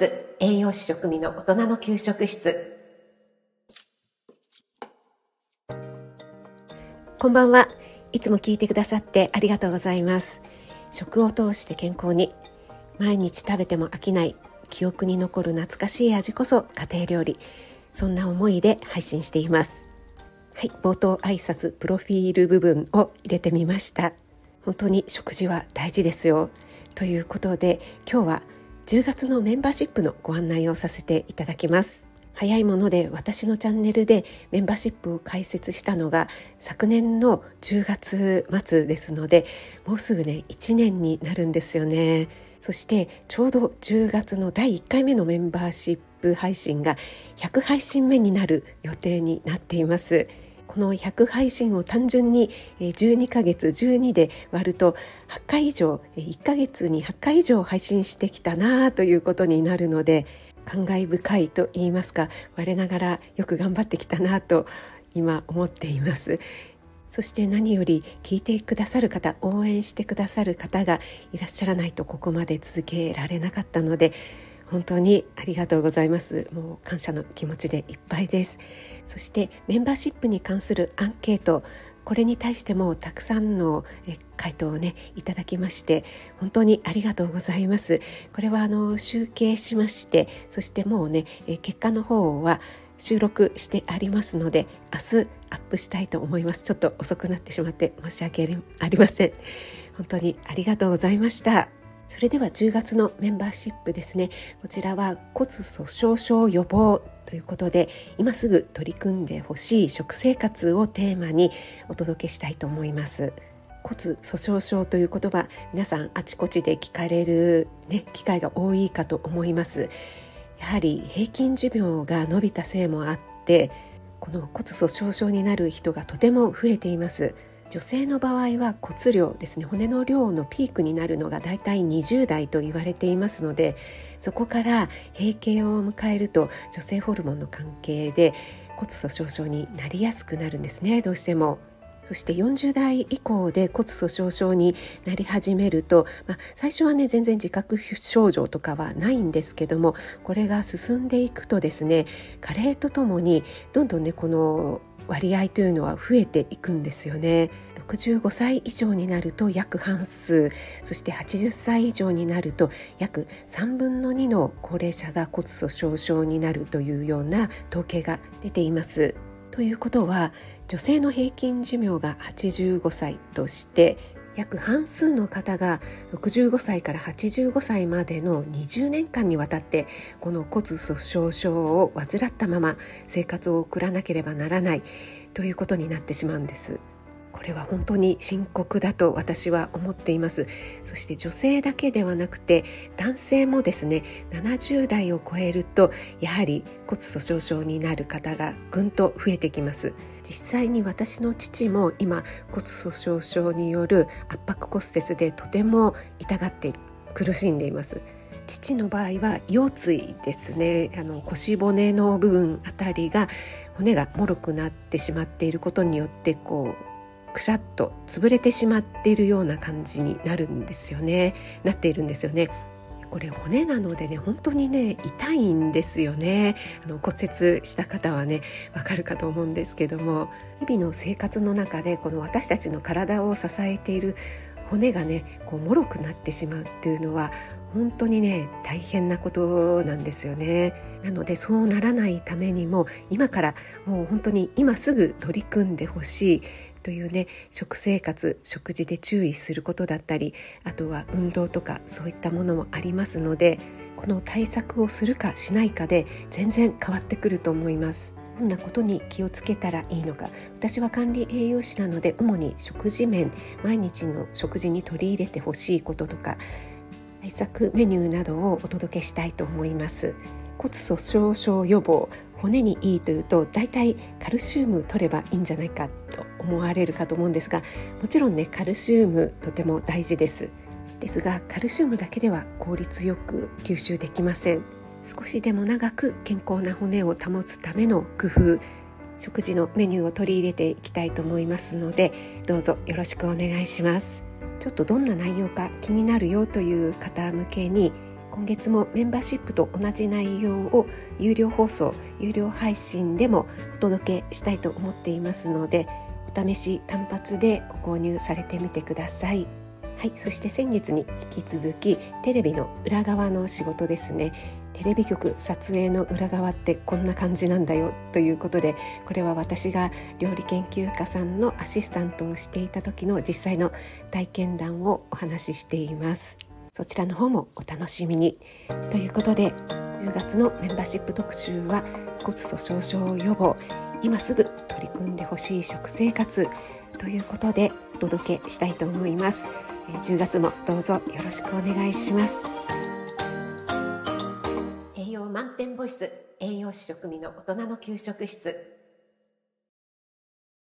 ス栄養士食味の大人の給食室。こんばんは。いつも聞いてくださってありがとうございます。食を通して健康に。毎日食べても飽きない。記憶に残る懐かしい味こそ家庭料理。そんな思いで配信しています。はい。冒頭挨拶プロフィール部分を入れてみました。本当に食事は大事ですよ。ということで今日は10月のメンバーシップのご案内をさせていただきます。早いもので私のチャンネルでメンバーシップを開設したのが昨年の10月末ですのでもうすぐね1年になるんですよね。そしてちょうど10月の第1回目のメンバーシップ配信が100配信目になる予定になっています。この100配信を単純に12ヶ月12で割ると8回以上1ヶ月に8回以上配信してきたなということになるので感慨深いと言いますか我ながらよく頑張ってきたなと今思っています。そして何より聞いてくださる方応援してくださる方がいらっしゃらないとここまで続けられなかったので本当にありがとうございます。もう感謝の気持ちでいっぱいです。そしてメンバーシップに関するアンケート。これに対してもたくさんの回答をねいただきまして本当にありがとうございます。これはあの集計しましてそしてもうね結果の方は収録してありますので明日アップしたいと思います。ちょっと遅くなってしまって申し訳ありません。本当にありがとうございました。それでは10月のメンバーシップですね。こちらは骨粗鬆症予防ということで今すぐ取り組んでほしい食生活をテーマにお届けしたいと思います。骨粗鬆症という言葉皆さんあちこちで聞かれる、ね、機会が多いかと思います。やはり平均寿命が伸びたせいもあってこの骨粗鬆症になる人がとても増えています。女性の場合は骨量ですね骨の量のピークになるのがだいたい20代と言われていますのでそこから閉経を迎えると女性ホルモンの関係で骨粗鬆症になりやすくなるんですねどうしても。そして40代以降で骨粗鬆症になり始めると、まあ、最初はね全然自覚症状とかはないんですけどもこれが進んでいくとですね加齢とともにどんどんねこの割合というのは増えていくんですよね。65歳以上になると約半数そして80歳以上になると約3分の2の高齢者が骨粗しょう症になるというような統計が出ています。ということは女性の平均寿命が85歳として約半数の方が65歳から85歳までの20年間にわたってこの骨粗鬆症を患ったまま生活を送らなければならないということになってしまうんです。これは本当に深刻だと私は思っています。そして女性だけではなくて男性もですね70代を超えるとやはり骨粗鬆症になる方がぐんと増えてきます。実際に私の父も今骨粗鬆症による圧迫骨折でとても痛がって苦しんでいます。父の場合は腰椎ですねあの腰骨の部分あたりが骨がもろくなってしまっていることによってこうくしゃっと潰れてしまっているような感じになるんですよね。なっているんですよね。これ骨なのでね本当にね痛いんですよね。あの骨折した方はねわかるかと思うんですけども日々の生活の中でこの私たちの体を支えている骨がねこう脆くなってしまうっていうのは本当にね大変なことなんですよね。なのでそうならないためにも今からもう本当に今すぐ取り組んでほしい。というね食生活食事で注意することだったりあとは運動とかそういったものもありますのでこの対策をするかしないかで全然変わってくると思います。どんなことに気をつけたらいいのか私は管理栄養士なので主に食事面毎日の食事に取り入れてほしいこととか対策メニューなどをお届けしたいと思います骨粗鬆症予防骨にいいというと大体カルシウム取ればいいんじゃないかと思われるかと思うんですがもちろんねカルシウムとても大事です。ですがカルシウムだけでは効率よく吸収できません。少しでも長く健康な骨を保つための工夫食事のメニューを取り入れていきたいと思いますのでどうぞよろしくお願いします。ちょっとどんな内容か気になるよという方向けに今月もメンバーシップと同じ内容を有料放送有料配信でもお届けしたいと思っていますのでお試し単発でご購入されてみてください。はい、そして先月に引き続きテレビの裏側の仕事ですね。テレビ局撮影の裏側ってこんな感じなんだよということでこれは私が料理研究家さんのアシスタントをしていた時の実際の体験談をお話ししています。そちらの方もお楽しみに。ということで10月のメンバーシップ特集は骨粗しょう症予防。今すぐ取り組んでほしい食生活ということでお届けしたいと思います。10月もどうぞよろしくお願いします。栄養満点ボイス栄養士食味の大人の給食室。